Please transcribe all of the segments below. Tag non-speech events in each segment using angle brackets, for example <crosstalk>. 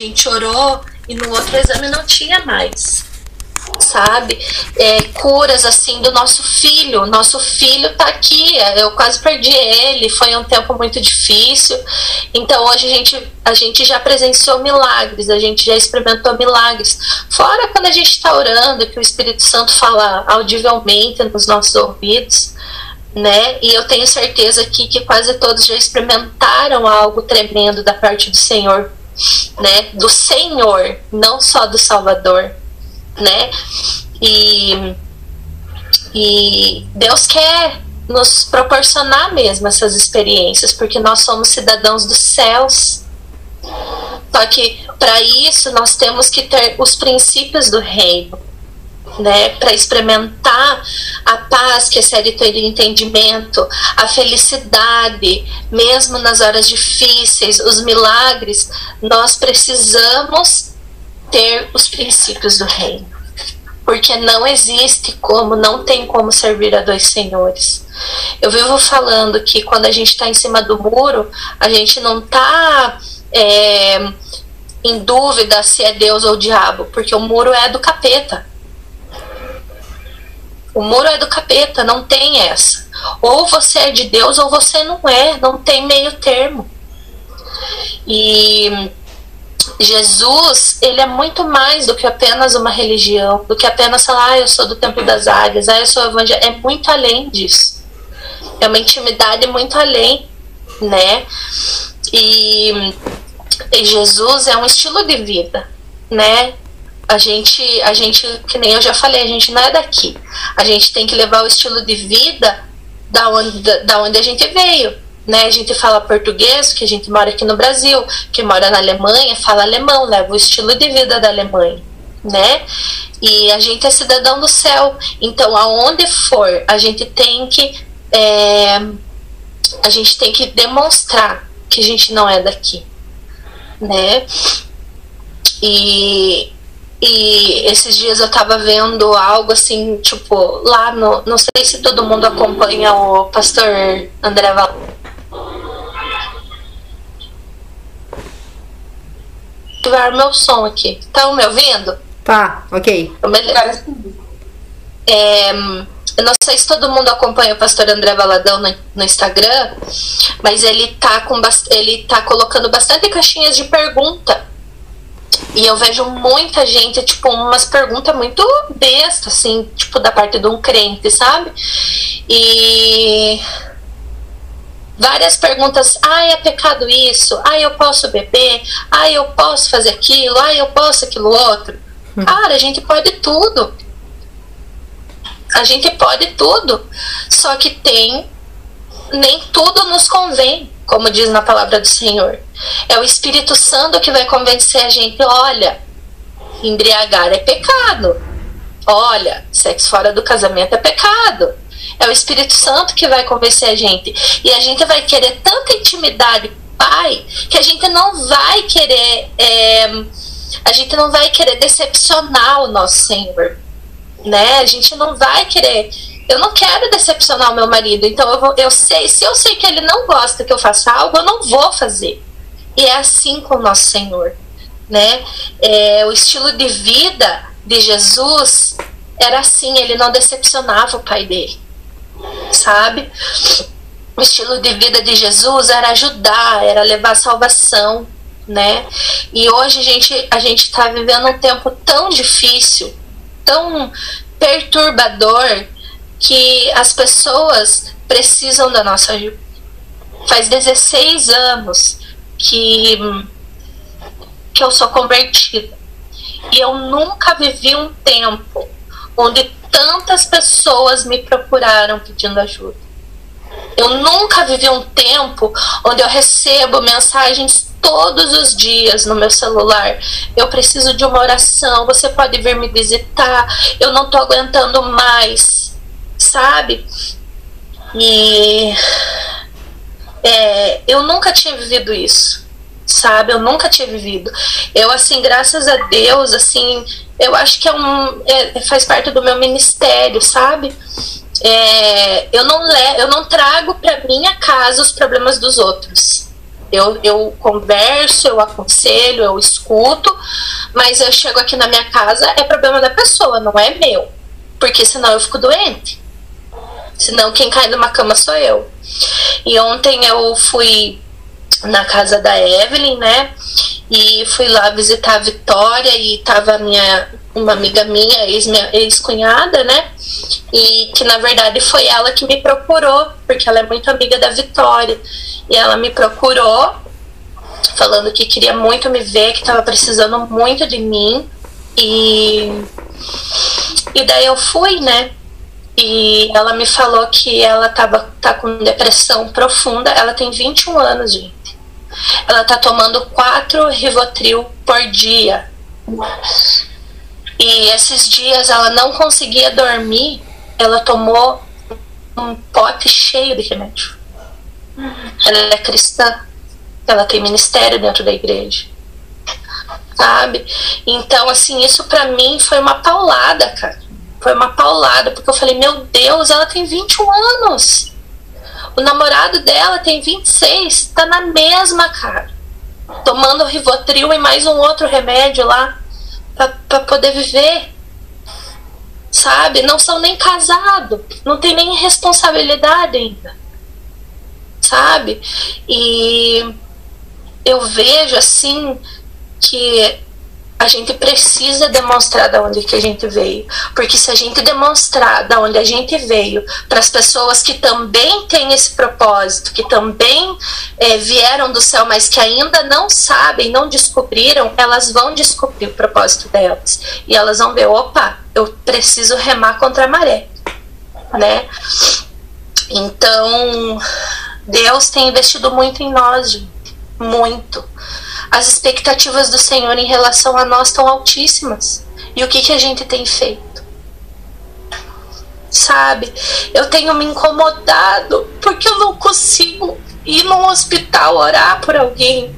A gente orou e no outro exame não tinha mais sabe? É, curas assim do nosso filho. Nosso filho tá aqui, eu quase perdi ele, foi um tempo muito difícil. Então hoje a gente, a gente já presenciou milagres, a gente já experimentou milagres. Fora quando a gente está orando, que o Espírito Santo fala audivelmente nos nossos ouvidos. Né? E eu tenho certeza aqui que quase todos já experimentaram algo tremendo da parte do Senhor, né? Do Senhor, não só do Salvador né? E, e Deus quer nos proporcionar mesmo essas experiências, porque nós somos cidadãos dos céus. Só que para isso nós temos que ter os princípios do reino, né, para experimentar a paz que excede todo entendimento, a felicidade, mesmo nas horas difíceis, os milagres, nós precisamos ter os princípios do reino. Porque não existe como, não tem como servir a dois senhores. Eu vivo falando que quando a gente está em cima do muro, a gente não está é, em dúvida se é Deus ou o diabo, porque o muro é do capeta. O muro é do capeta, não tem essa. Ou você é de Deus ou você não é, não tem meio termo. E Jesus, ele é muito mais do que apenas uma religião, do que apenas falar, ah, eu sou do Templo das Águias, ah, eu sou evangélico. É muito além disso. É uma intimidade muito além, né? E, e Jesus é um estilo de vida, né? A gente, a gente, que nem eu já falei, a gente não é daqui. A gente tem que levar o estilo de vida da onde, da onde a gente veio né? A gente fala português, que a gente mora aqui no Brasil, que mora na Alemanha, fala alemão, leva o estilo de vida da Alemanha, né? E a gente é cidadão do céu, então aonde for, a gente tem que é, a gente tem que demonstrar que a gente não é daqui, né? E, e esses dias eu tava vendo algo assim, tipo, lá no. Não sei se todo mundo acompanha o pastor André Val ativar meu som aqui. Estão me ouvindo? Tá, ok. É, eu não sei se todo mundo acompanha o pastor André Valadão no, no Instagram, mas ele tá, com, ele tá colocando bastante caixinhas de pergunta. E eu vejo muita gente, tipo, umas perguntas muito bestas, assim, tipo, da parte de um crente, sabe? E várias perguntas. Ah, é pecado isso? Ah, eu posso beber? Ah, eu posso fazer aquilo? Ah, eu posso aquilo outro? Hum. Cara, a gente pode tudo. A gente pode tudo. Só que tem. Nem tudo nos convém, como diz na palavra do Senhor. É o Espírito Santo que vai convencer a gente: olha, embriagar é pecado. Olha, sexo fora do casamento é pecado. É o Espírito Santo que vai convencer a gente. E a gente vai querer tanta intimidade Pai que a gente não vai querer. É, a gente não vai querer decepcionar o nosso Senhor. Né? A gente não vai querer. Eu não quero decepcionar o meu marido. Então eu, vou, eu sei, se eu sei que ele não gosta que eu faça algo, eu não vou fazer. E é assim com o nosso Senhor. Né? É, o estilo de vida de Jesus era assim, ele não decepcionava o pai dele sabe? O estilo de vida de Jesus era ajudar, era levar salvação, né? E hoje a gente a gente está vivendo um tempo tão difícil, tão perturbador que as pessoas precisam da nossa ajuda. Faz 16 anos que que eu sou convertida. E eu nunca vivi um tempo onde tantas pessoas me procuraram pedindo ajuda. Eu nunca vivi um tempo onde eu recebo mensagens todos os dias no meu celular. Eu preciso de uma oração. Você pode vir me visitar. Eu não tô aguentando mais, sabe? E é, eu nunca tinha vivido isso, sabe? Eu nunca tinha vivido. Eu, assim, graças a Deus, assim, eu acho que é um é, faz parte do meu ministério, sabe? É, eu não le, eu não trago para minha casa os problemas dos outros. Eu, eu converso, eu aconselho, eu escuto, mas eu chego aqui na minha casa, é problema da pessoa, não é meu. Porque senão eu fico doente. Senão quem cai numa cama sou eu. E ontem eu fui na casa da Evelyn, né? E fui lá visitar a Vitória e tava minha uma amiga minha, ex, minha ex-cunhada, né? E que na verdade foi ela que me procurou, porque ela é muito amiga da Vitória. E ela me procurou, falando que queria muito me ver, que estava precisando muito de mim. E, e daí eu fui, né? E ela me falou que ela tava, tá com depressão profunda. Ela tem 21 anos, gente. Ela tá tomando quatro Rivotril por dia. E esses dias ela não conseguia dormir, ela tomou um pote cheio de remédio. Ela é cristã, ela tem ministério dentro da igreja. Sabe? Então, assim, isso para mim foi uma paulada, cara. Foi uma paulada, porque eu falei, meu Deus, ela tem 21 anos. O namorado dela tem 26, tá na mesma, cara. Tomando Rivotril e mais um outro remédio lá para poder viver. Sabe? Não são nem casados, não tem nem responsabilidade ainda. Sabe? E eu vejo assim que a gente precisa demonstrar da onde que a gente veio, porque se a gente demonstrar da onde a gente veio para as pessoas que também têm esse propósito, que também é, vieram do céu, mas que ainda não sabem, não descobriram, elas vão descobrir o propósito delas. E elas vão ver, opa, eu preciso remar contra a maré, né? Então Deus tem investido muito em nós, gente, muito as expectativas do Senhor em relação a nós estão altíssimas. E o que, que a gente tem feito? Sabe? Eu tenho me incomodado porque eu não consigo ir num hospital orar por alguém.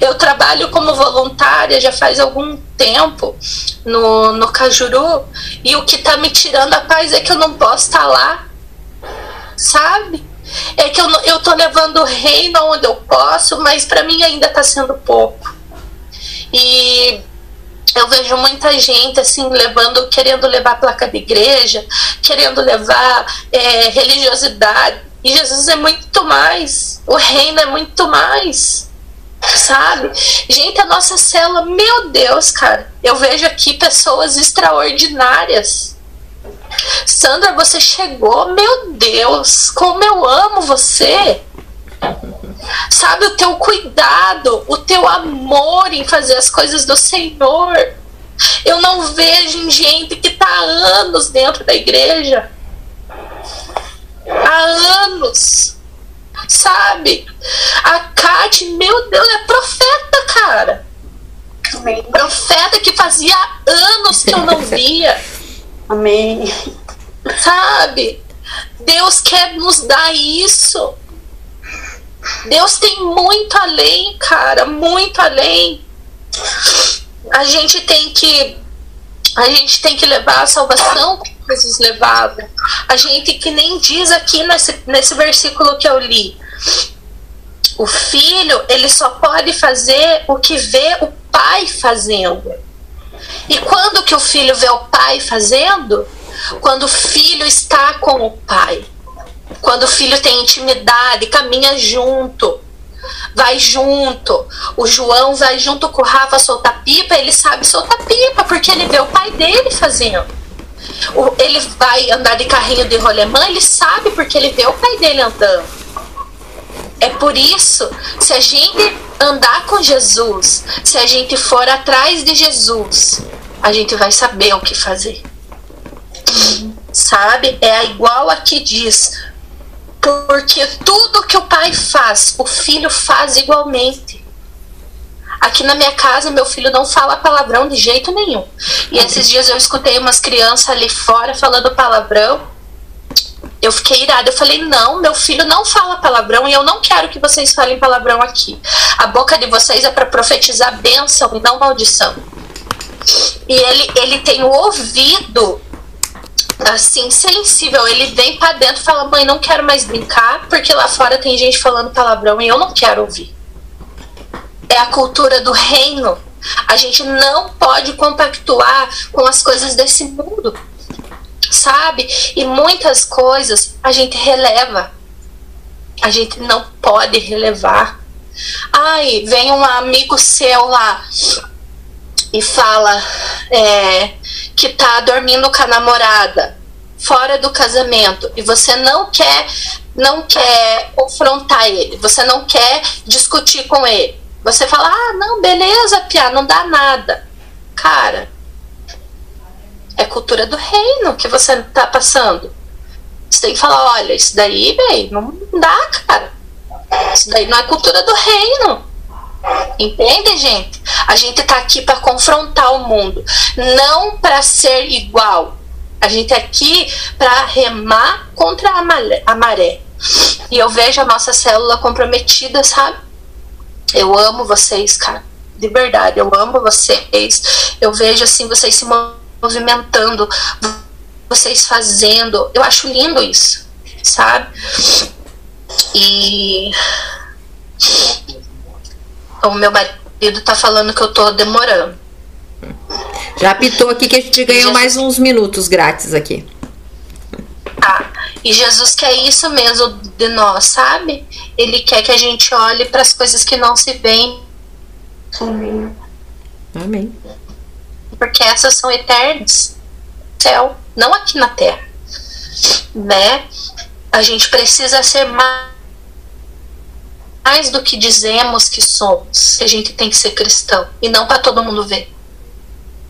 Eu trabalho como voluntária já faz algum tempo no, no Cajuru e o que tá me tirando a paz é que eu não posso estar tá lá, sabe? É que eu, eu tô levando o reino onde eu posso, mas para mim ainda tá sendo pouco. E eu vejo muita gente assim levando, querendo levar placa de igreja, querendo levar é, religiosidade. E Jesus é muito mais. O reino é muito mais. Sabe? Gente, a nossa célula, meu Deus, cara, eu vejo aqui pessoas extraordinárias Sandra, você chegou, meu Deus, como eu amo você. Sabe, o teu cuidado, o teu amor em fazer as coisas do Senhor. Eu não vejo em gente que está há anos dentro da igreja. Há anos. Sabe? A Kate, meu Deus, é profeta, cara. Profeta que fazia anos que eu não via. <laughs> Amém. Sabe? Deus quer nos dar isso. Deus tem muito além, cara, muito além. A gente tem que a gente tem que levar a salvação que Jesus levava. A gente que nem diz aqui nesse, nesse versículo que eu li. O filho, ele só pode fazer o que vê o pai fazendo. E quando que o filho vê o pai fazendo? Quando o filho está com o pai. Quando o filho tem intimidade, caminha junto, vai junto. O João vai junto com o Rafa soltar pipa, ele sabe soltar pipa, porque ele vê o pai dele fazendo. Ele vai andar de carrinho de rolemã, ele sabe porque ele vê o pai dele andando. É por isso, se a gente andar com Jesus, se a gente for atrás de Jesus, a gente vai saber o que fazer. Sabe? É igual a que diz: porque tudo que o pai faz, o filho faz igualmente. Aqui na minha casa, meu filho não fala palavrão de jeito nenhum. E esses dias eu escutei umas crianças ali fora falando palavrão eu fiquei irada. Eu falei: não, meu filho não fala palavrão e eu não quero que vocês falem palavrão aqui. A boca de vocês é para profetizar bênção e não maldição. E ele, ele tem o ouvido assim, sensível. Ele vem para dentro e fala: mãe, não quero mais brincar, porque lá fora tem gente falando palavrão e eu não quero ouvir. é a cultura do reino. A gente não pode compactuar com as coisas desse mundo, sabe? E muitas coisas a gente releva. A gente não pode relevar. Ai, vem um amigo seu lá e fala é, que tá dormindo com a namorada fora do casamento e você não quer não quer confrontar ele, você não quer discutir com ele. Você fala: "Ah, não, beleza, Pia, não dá nada". Cara, é cultura do reino que você tá passando. Você tem que falar: "Olha, isso daí, velho, não dá, cara. Isso daí não é cultura do reino". Entende, gente? A gente tá aqui para confrontar o mundo, não para ser igual. A gente é aqui para remar contra a maré. E eu vejo a nossa célula comprometida, sabe? Eu amo vocês, cara. De verdade, eu amo vocês. Eu vejo assim vocês se movimentando, vocês fazendo. Eu acho lindo isso, sabe? E o meu marido tá falando que eu tô demorando. Já apitou aqui que a gente ganhou Jesus... mais uns minutos grátis aqui. Tá. E Jesus quer isso mesmo de nós, sabe? Ele quer que a gente olhe para as coisas que não se veem. Amém. Amém. Porque essas são eternas. Céu, não aqui na terra. Né? A gente precisa ser mais do que dizemos que somos. A gente tem que ser cristão e não para todo mundo ver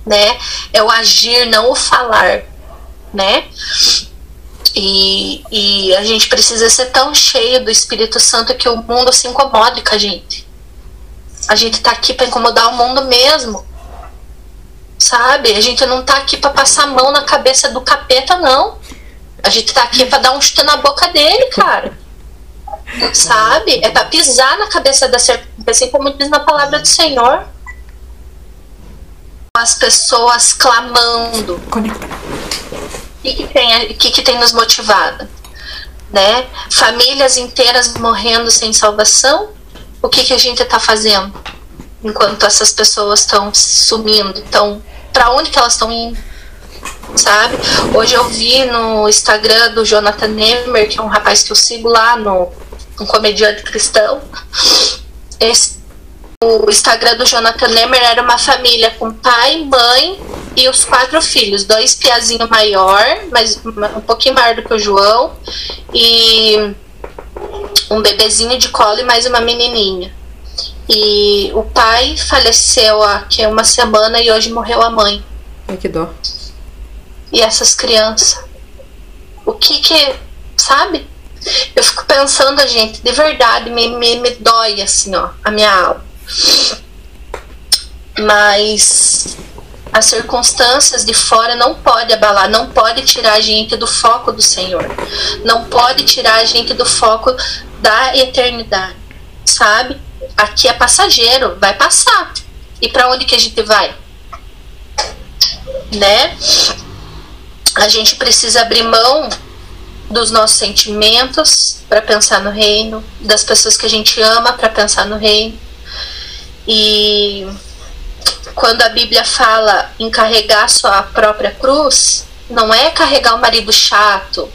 né? É o agir, não o falar, né? E, e a gente precisa ser tão cheio do Espírito Santo que o mundo se incomode com a gente. A gente tá aqui para incomodar o mundo mesmo. Sabe? A gente não tá aqui para passar a mão na cabeça do capeta, não. A gente tá aqui para dar um chute na boca dele, cara. Sabe? É para pisar na cabeça da serpente, assim como diz na palavra do Senhor as pessoas clamando. O que, que, tem, que, que tem nos motivado? Né? Famílias inteiras morrendo sem salvação. O que, que a gente está fazendo enquanto essas pessoas estão sumindo? Então, para onde que elas estão indo? Sabe? Hoje eu vi no Instagram do Jonathan Nemer, que é um rapaz que eu sigo lá no um comediante cristão. Esse o Instagram do Jonathan Nemer era uma família com pai, mãe e os quatro filhos. Dois piazinho maior, mas um pouquinho maior do que o João. E um bebezinho de colo e mais uma menininha. E o pai faleceu há que uma semana e hoje morreu a mãe. Ai, que dó. E essas crianças. O que que. Sabe? Eu fico pensando, gente, de verdade, me, me, me dói assim, ó, a minha alma. Mas as circunstâncias de fora não pode abalar, não pode tirar a gente do foco do Senhor, não pode tirar a gente do foco da eternidade, sabe? Aqui é passageiro, vai passar. E para onde que a gente vai? Né? A gente precisa abrir mão dos nossos sentimentos para pensar no reino, das pessoas que a gente ama para pensar no reino e quando a Bíblia fala em carregar sua própria cruz, não é carregar o marido chato,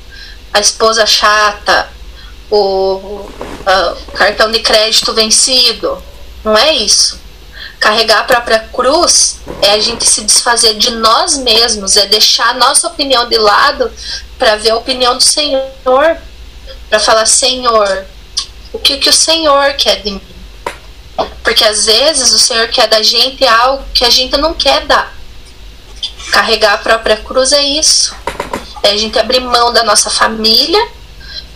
a esposa chata, o, cartão de crédito vencido. Não é isso. Carregar a própria cruz é a gente se desfazer de nós mesmos, é deixar a nossa opinião de lado para ver a opinião do Senhor, para falar: Senhor, o que, que o Senhor quer de mim? Porque às vezes o Senhor quer da gente algo que a gente não quer dar. Carregar a própria cruz é isso. É a gente abrir mão da nossa família.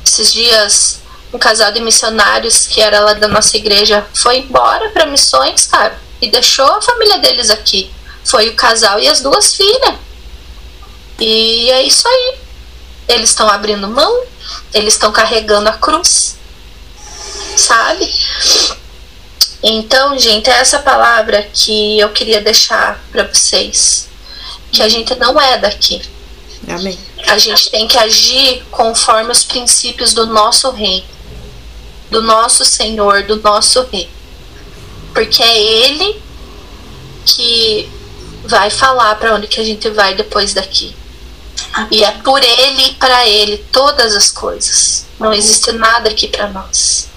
Esses dias, um casal de missionários que era lá da nossa igreja foi embora para missões, cara, e deixou a família deles aqui. Foi o casal e as duas filhas. E é isso aí. Eles estão abrindo mão, eles estão carregando a cruz, sabe? Então, gente, é essa palavra que eu queria deixar para vocês. Que a gente não é daqui. Amém. A gente tem que agir conforme os princípios do nosso rei, do nosso Senhor, do nosso rei. Porque é Ele que vai falar para onde que a gente vai depois daqui. E é por Ele e para Ele todas as coisas. Não existe nada aqui para nós.